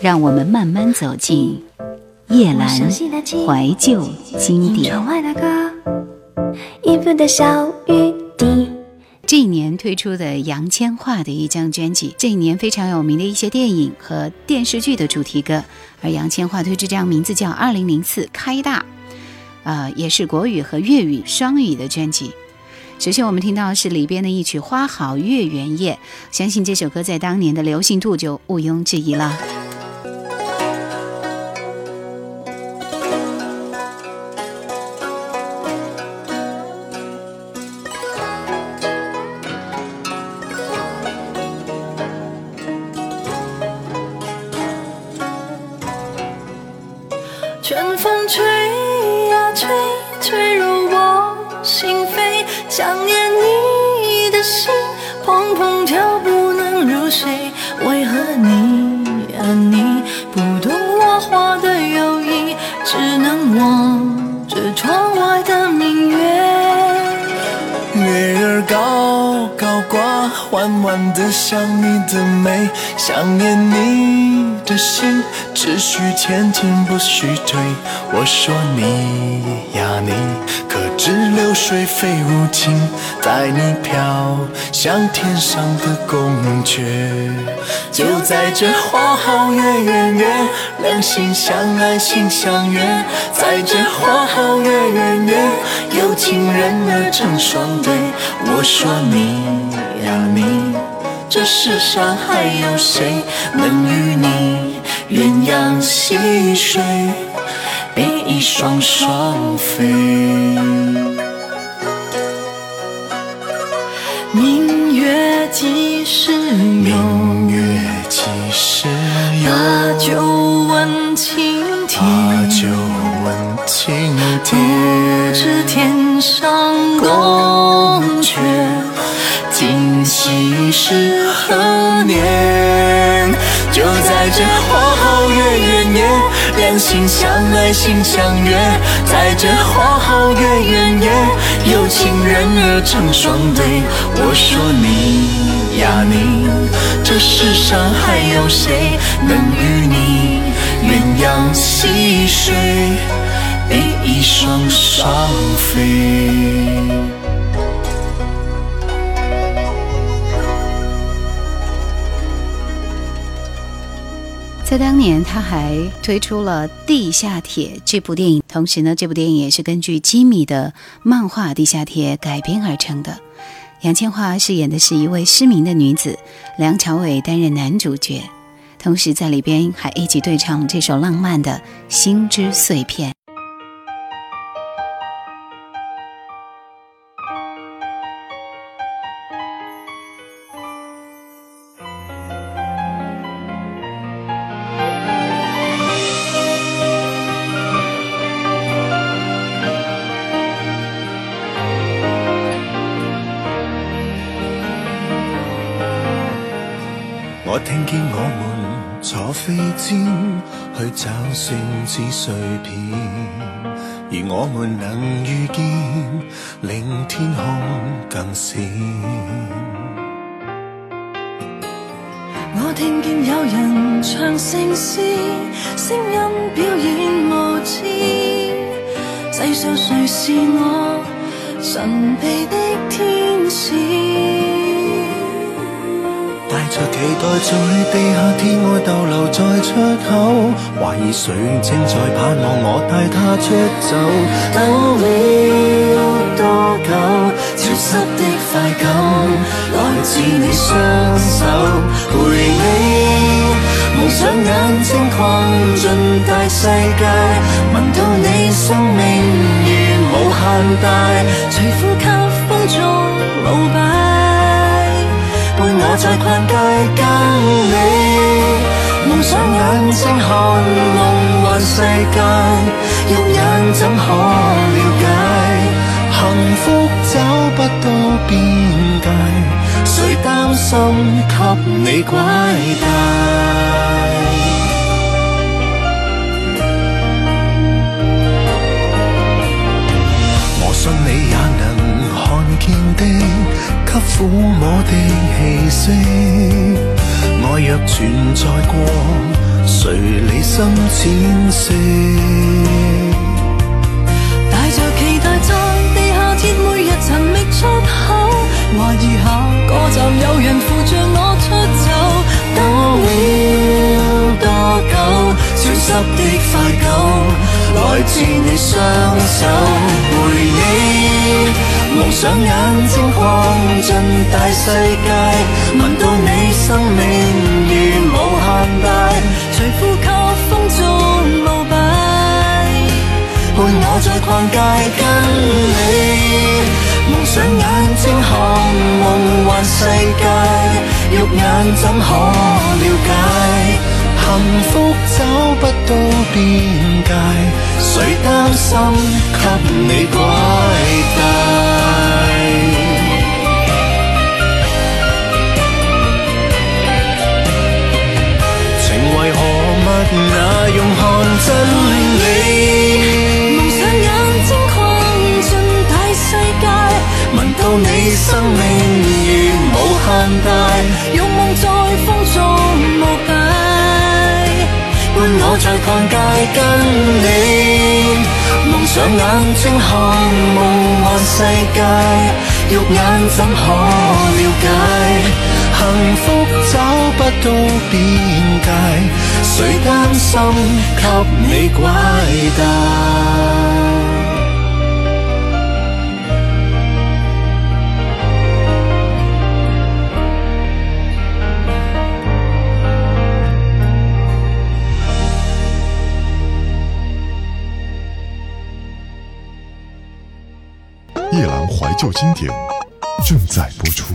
让我们慢慢走进叶阑怀旧经典。这一年推出的杨千嬅的一张专辑，这一年非常有名的一些电影和电视剧的主题歌，而杨千嬅推出这张名字叫《二零零四开大》，呃，也是国语和粤语双语的专辑。首先我们听到是里边的一曲《花好月圆夜》，相信这首歌在当年的流行度就毋庸置疑了。吹，入我心扉。想念你的心，砰砰跳，不能入睡。为何你呀你不懂落花的忧郁，只能望着窗外的明月。月儿高高挂，缓缓的想你的美，想念你的心。只需前进，不许退。我说你呀，你可知流水非无情，在你飘向天上的宫阙。就在这花好月圆夜，两心相爱心相悦。在这花好月圆夜，有情人儿成双对。我说你呀，你这世上还有谁能与你？鸳鸯戏水，比翼双双飞。明月几时有？明月几时有？把酒问青天。把酒问青天。不知天上宫阙，今夕是何年？就在这花两心相爱心相悦。在这花好月圆夜，有情人儿成双对。我说你呀你，这世上还有谁能与你鸳鸯戏水，比翼双双飞？在当年，他还推出了《地下铁》这部电影，同时呢，这部电影也是根据吉米的漫画《地下铁》改编而成的。杨千嬅饰演的是一位失明的女子，梁朝伟担任男主角，同时在里边还一起对唱这首浪漫的《心之碎片》。我听见我们坐飞毡去找星子碎片，而我们能遇见，令天空更闪。我听见有人唱圣诗，声音表演无知，世上谁是我神秘的天使？期待在地下天外逗留在出口，怀疑谁正在盼望我带他出走。等了多久？潮湿的快感来自你双手，陪你蒙上眼睛逛尽大世界，闻到你生命如无限大，随呼吸风中。我在困街跟你蒙上眼睛看梦幻世界，肉眼怎可了解？幸福找不到边界，谁担心给你拐带？我信你也能看见的，给抚摸的气息。爱若存在过，谁理心浅色？带着期待在地下铁每日寻觅出口，怀疑下个站有人扶着我出走。等了多久？消失的快狗。来自你双手，回忆蒙上眼睛看尽大世界，闻到你生命如无限大，随呼吸风中舞摆，伴我在逛街跟你蒙上眼睛看梦幻世界，肉眼怎可了解？幸福找不到边界，谁担心给你拐带？真理？蒙上眼睛看尽大世界，闻到你生命如无限大，用梦在风中膜拜。伴我在逛街跟你蒙上眼睛看梦幻世界，肉眼怎可了解？幸福找不到边界，谁担心给你拐带？夜阑怀旧经典正在播出。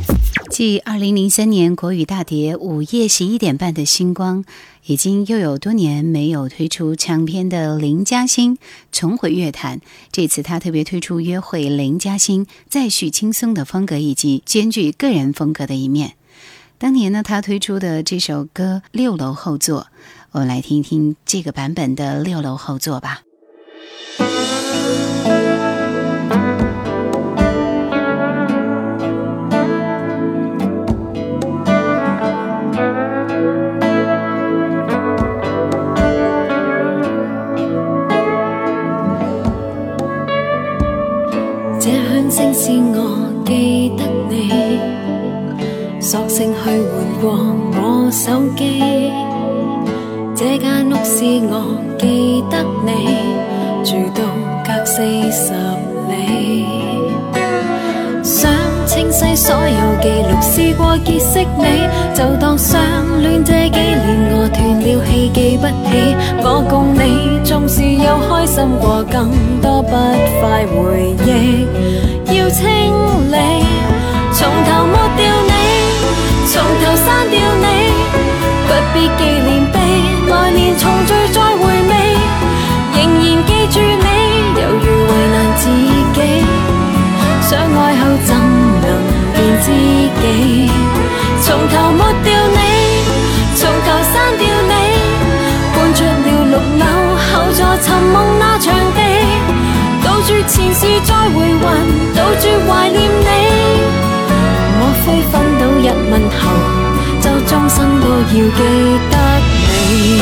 继二零零三年国语大碟《午夜十一点半的星光》，已经又有多年没有推出唱片的林嘉欣重回乐坛。这次他特别推出《约会林嘉欣》，再续轻松的风格以及兼具个人风格的一面。当年呢，他推出的这首歌《六楼后座》，我们来听一听这个版本的《六楼后座》吧。正是我记得你，索性去换过我手机。这间屋是我记得你，住到隔四十里。想清晰所有记录，试过结识你，就当相恋这几年我断了气，记不起我共你，纵是有开心过，更多不快回忆。要清理，从头抹掉你，从头删掉你，不必纪念碑，来年重聚再回味，仍然记住你，犹如为难自己。相爱后怎能变知己？从头抹掉你，从头删掉你，伴着了绿柳后座寻梦。住前事再回魂，杜绝怀念你。莫非分到一问候，就终生都要记得你？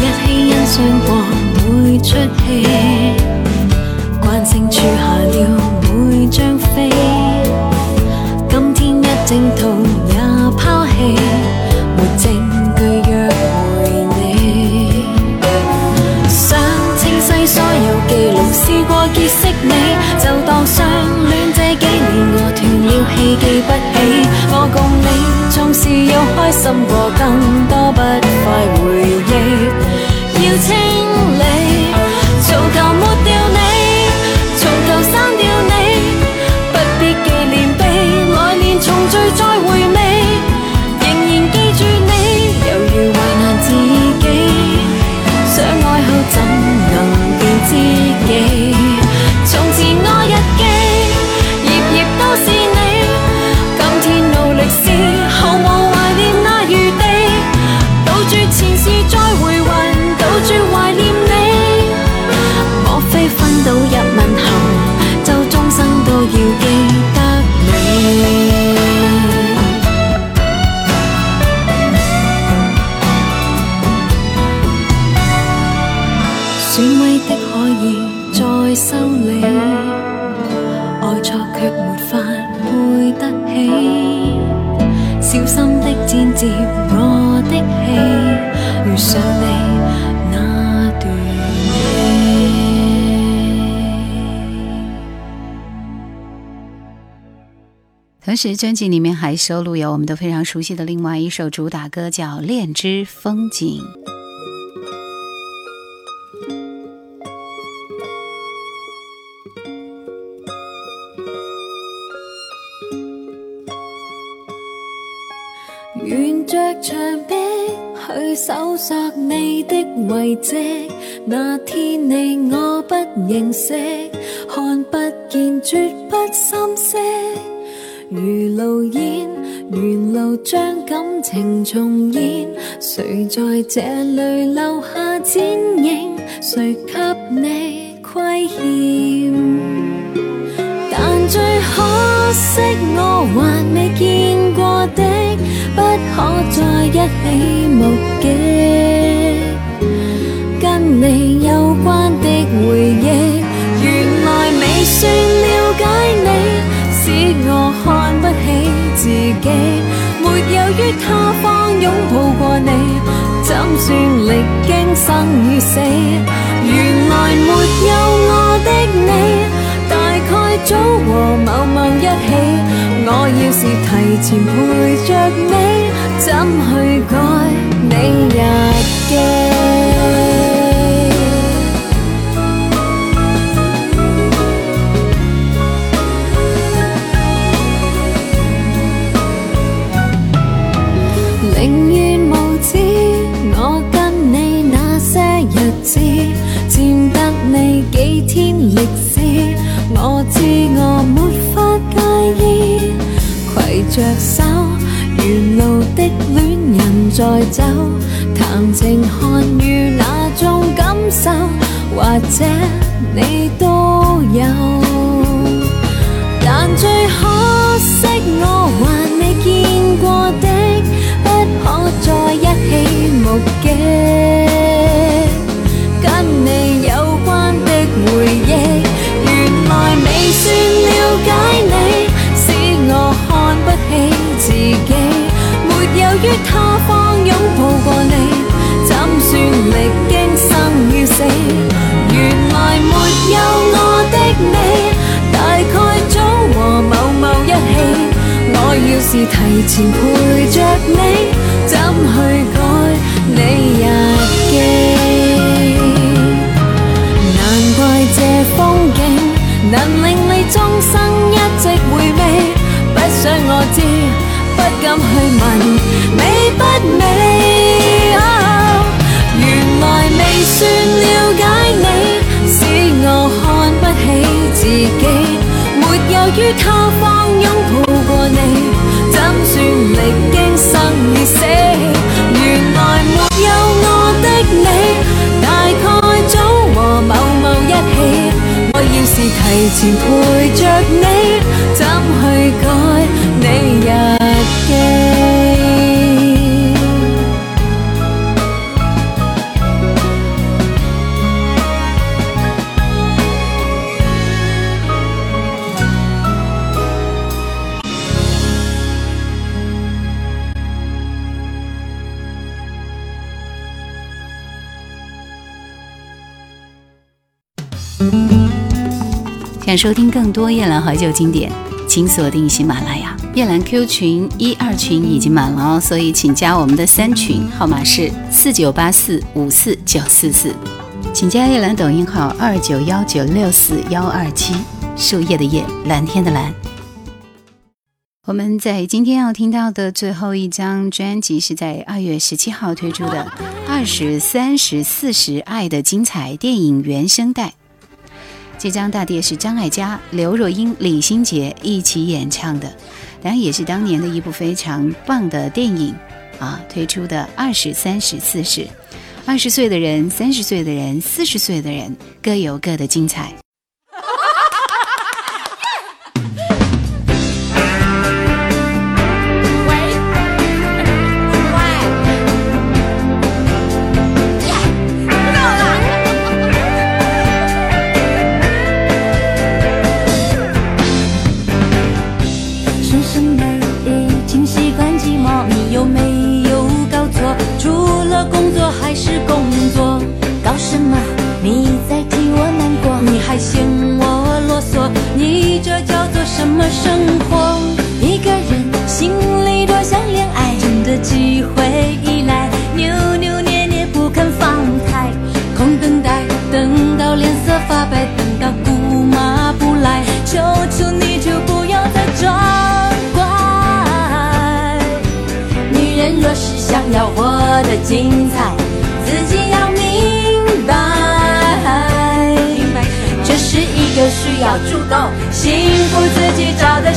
一起欣赏过。每出戏，也抛弃，没证据约会你。想清晰所有记录，试过结识你，就当相恋这几年我断了气，记不起我共你，纵是有开心过，更多不快回忆，以再修理，爱错却没法配得起。小心的剪接我的戏，遇上你那段同时，专辑里面还收录有我们都非常熟悉的另外一首主打歌，叫《恋之风景》。墙壁去搜索你的遗迹，那天你我不认识，看不见，绝不心息。如路演，沿路将感情重演，谁在这里留下剪影？谁给你亏欠？但最可惜，我还未见过的，不可再一起目击。跟你有关的回忆，原来未算了解你，使我看不起自己。没有于他方拥抱过你，怎算历经生与死？原来没有我的你。大概早和某某一起，我要是提前陪着你，怎去改你也收听更多夜兰怀旧经典，请锁定喜马拉雅。夜兰 Q 群一二群已经满了哦，所以请加我们的三群，号码是四九八四五四九四四。请加夜兰抖音号二九幺九六四幺二七，树叶的叶，蓝天的蓝。我们在今天要听到的最后一张专辑是在二月十七号推出的《二十三十四十爱的精彩》电影原声带。这张大碟是张艾嘉、刘若英、李心洁一起演唱的，当然也是当年的一部非常棒的电影啊！推出的二十三十四十，二十岁的人、三十岁的人、四十岁的人各有各的精彩。精彩自己要明白这是一个需要主动幸福自己找的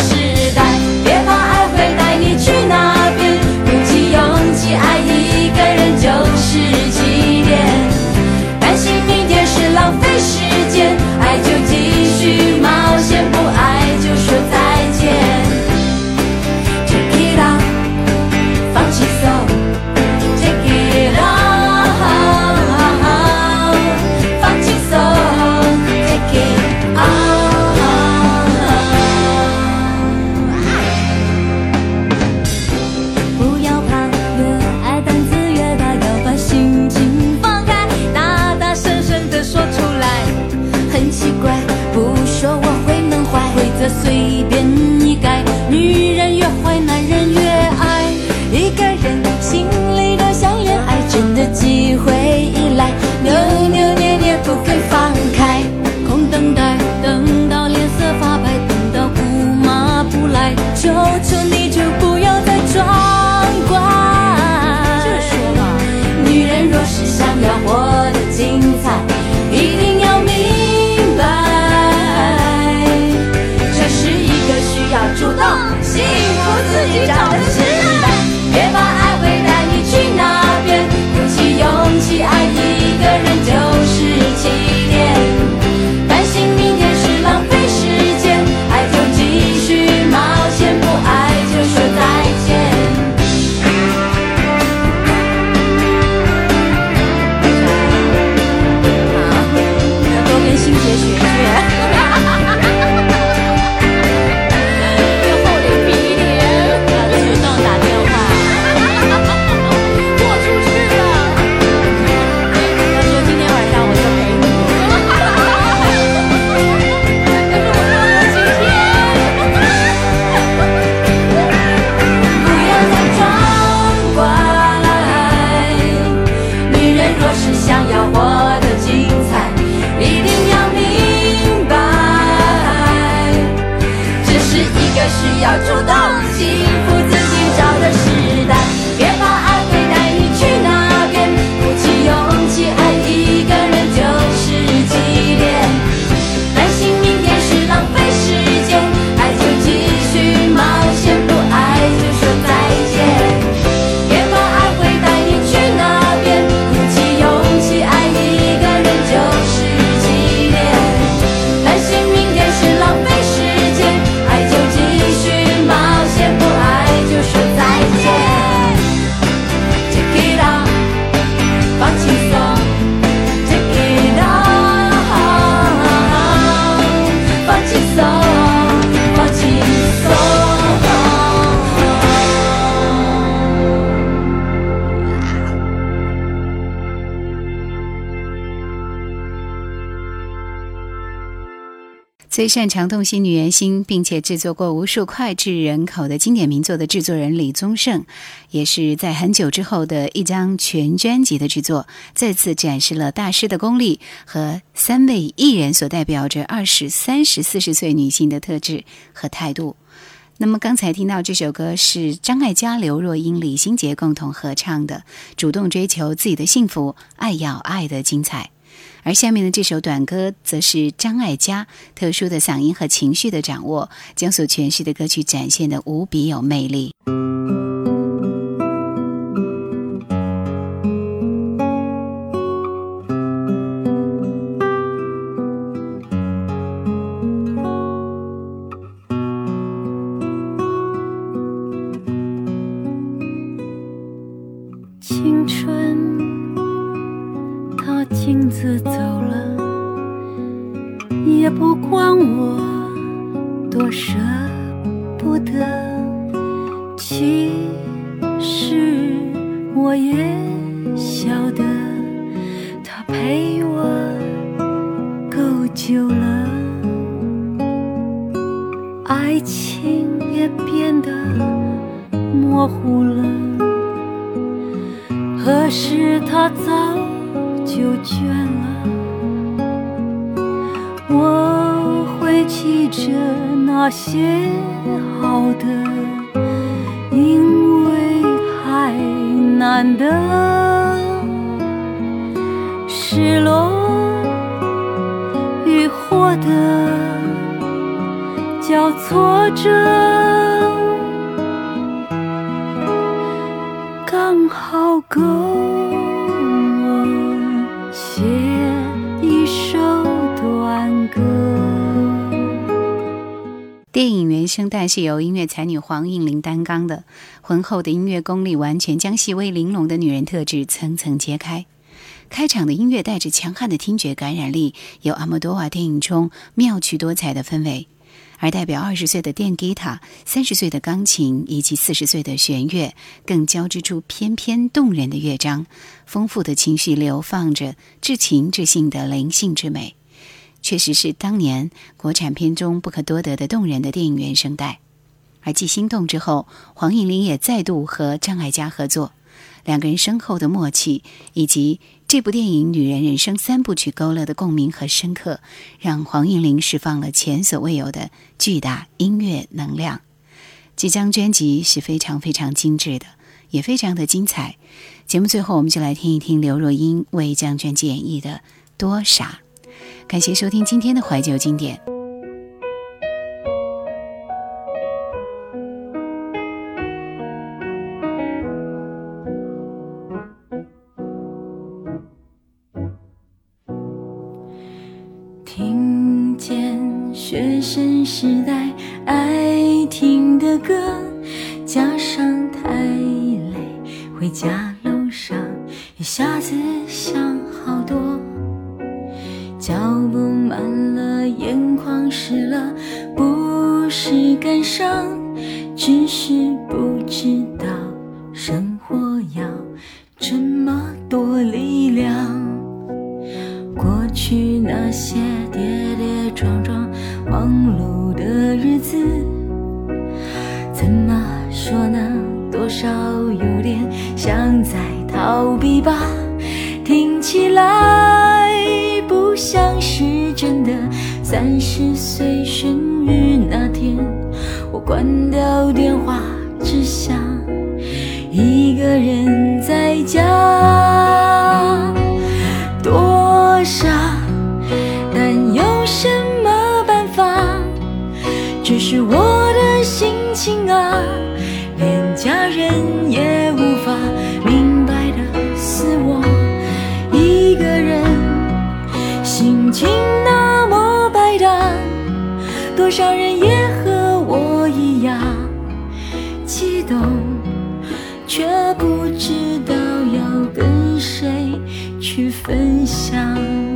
非。最擅长动心女人心，并且制作过无数脍炙人口的经典名作的制作人李宗盛，也是在很久之后的一张全专辑的制作，再次展示了大师的功力和三位艺人所代表着二十三、十四十岁女性的特质和态度。那么刚才听到这首歌是张艾嘉、刘若英、李心洁共同合唱的，主动追求自己的幸福，爱要爱的精彩。而下面的这首短歌则是张艾嘉特殊的嗓音和情绪的掌握将所诠释的歌曲展现的无比有魅力。他早就倦了？我会记着那些好的，因为太难得。失落与获得交错着，刚好够电影原声带是由音乐才女黄韵玲担纲的，浑厚的音乐功力完全将细微玲珑的女人特质层层揭开。开场的音乐带着强悍的听觉感染力，有阿莫多瓦电影中妙趣多彩的氛围。而代表二十岁的电吉他、三十岁的钢琴以及四十岁的弦乐，更交织出翩翩动人的乐章，丰富的情绪流放着至情至性的灵性之美，确实是当年国产片中不可多得的动人的电影原声带。而继《心动》之后，黄颖玲也再度和张艾嘉合作。两个人深厚的默契，以及这部电影女人人生三部曲勾勒的共鸣和深刻，让黄颖玲释放了前所未有的巨大音乐能量。这张专辑是非常非常精致的，也非常的精彩。节目最后，我们就来听一听刘若英为这张专辑演绎的《多傻》。感谢收听今天的怀旧经典。碌的日子，怎么说呢？多少有点像在逃避吧。听起来不像是真的。三十岁生日那天，我关掉电话，却不知道要跟谁去分享。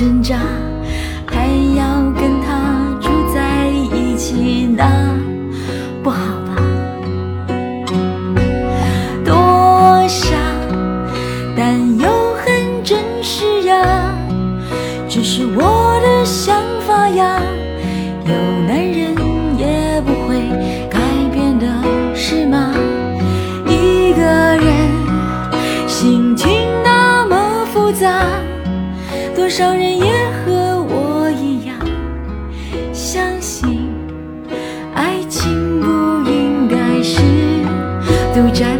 挣扎，hujan.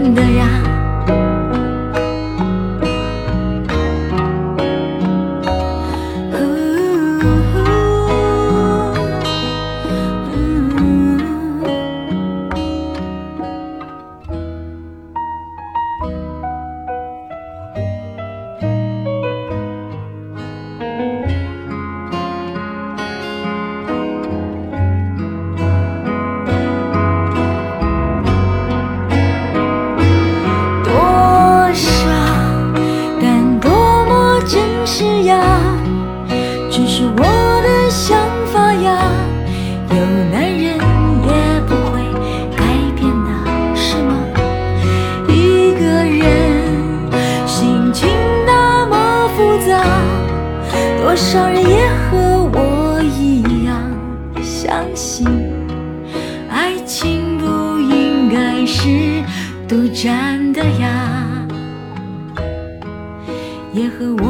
多少人也和我一样相信，爱情不应该是独占的呀。也和我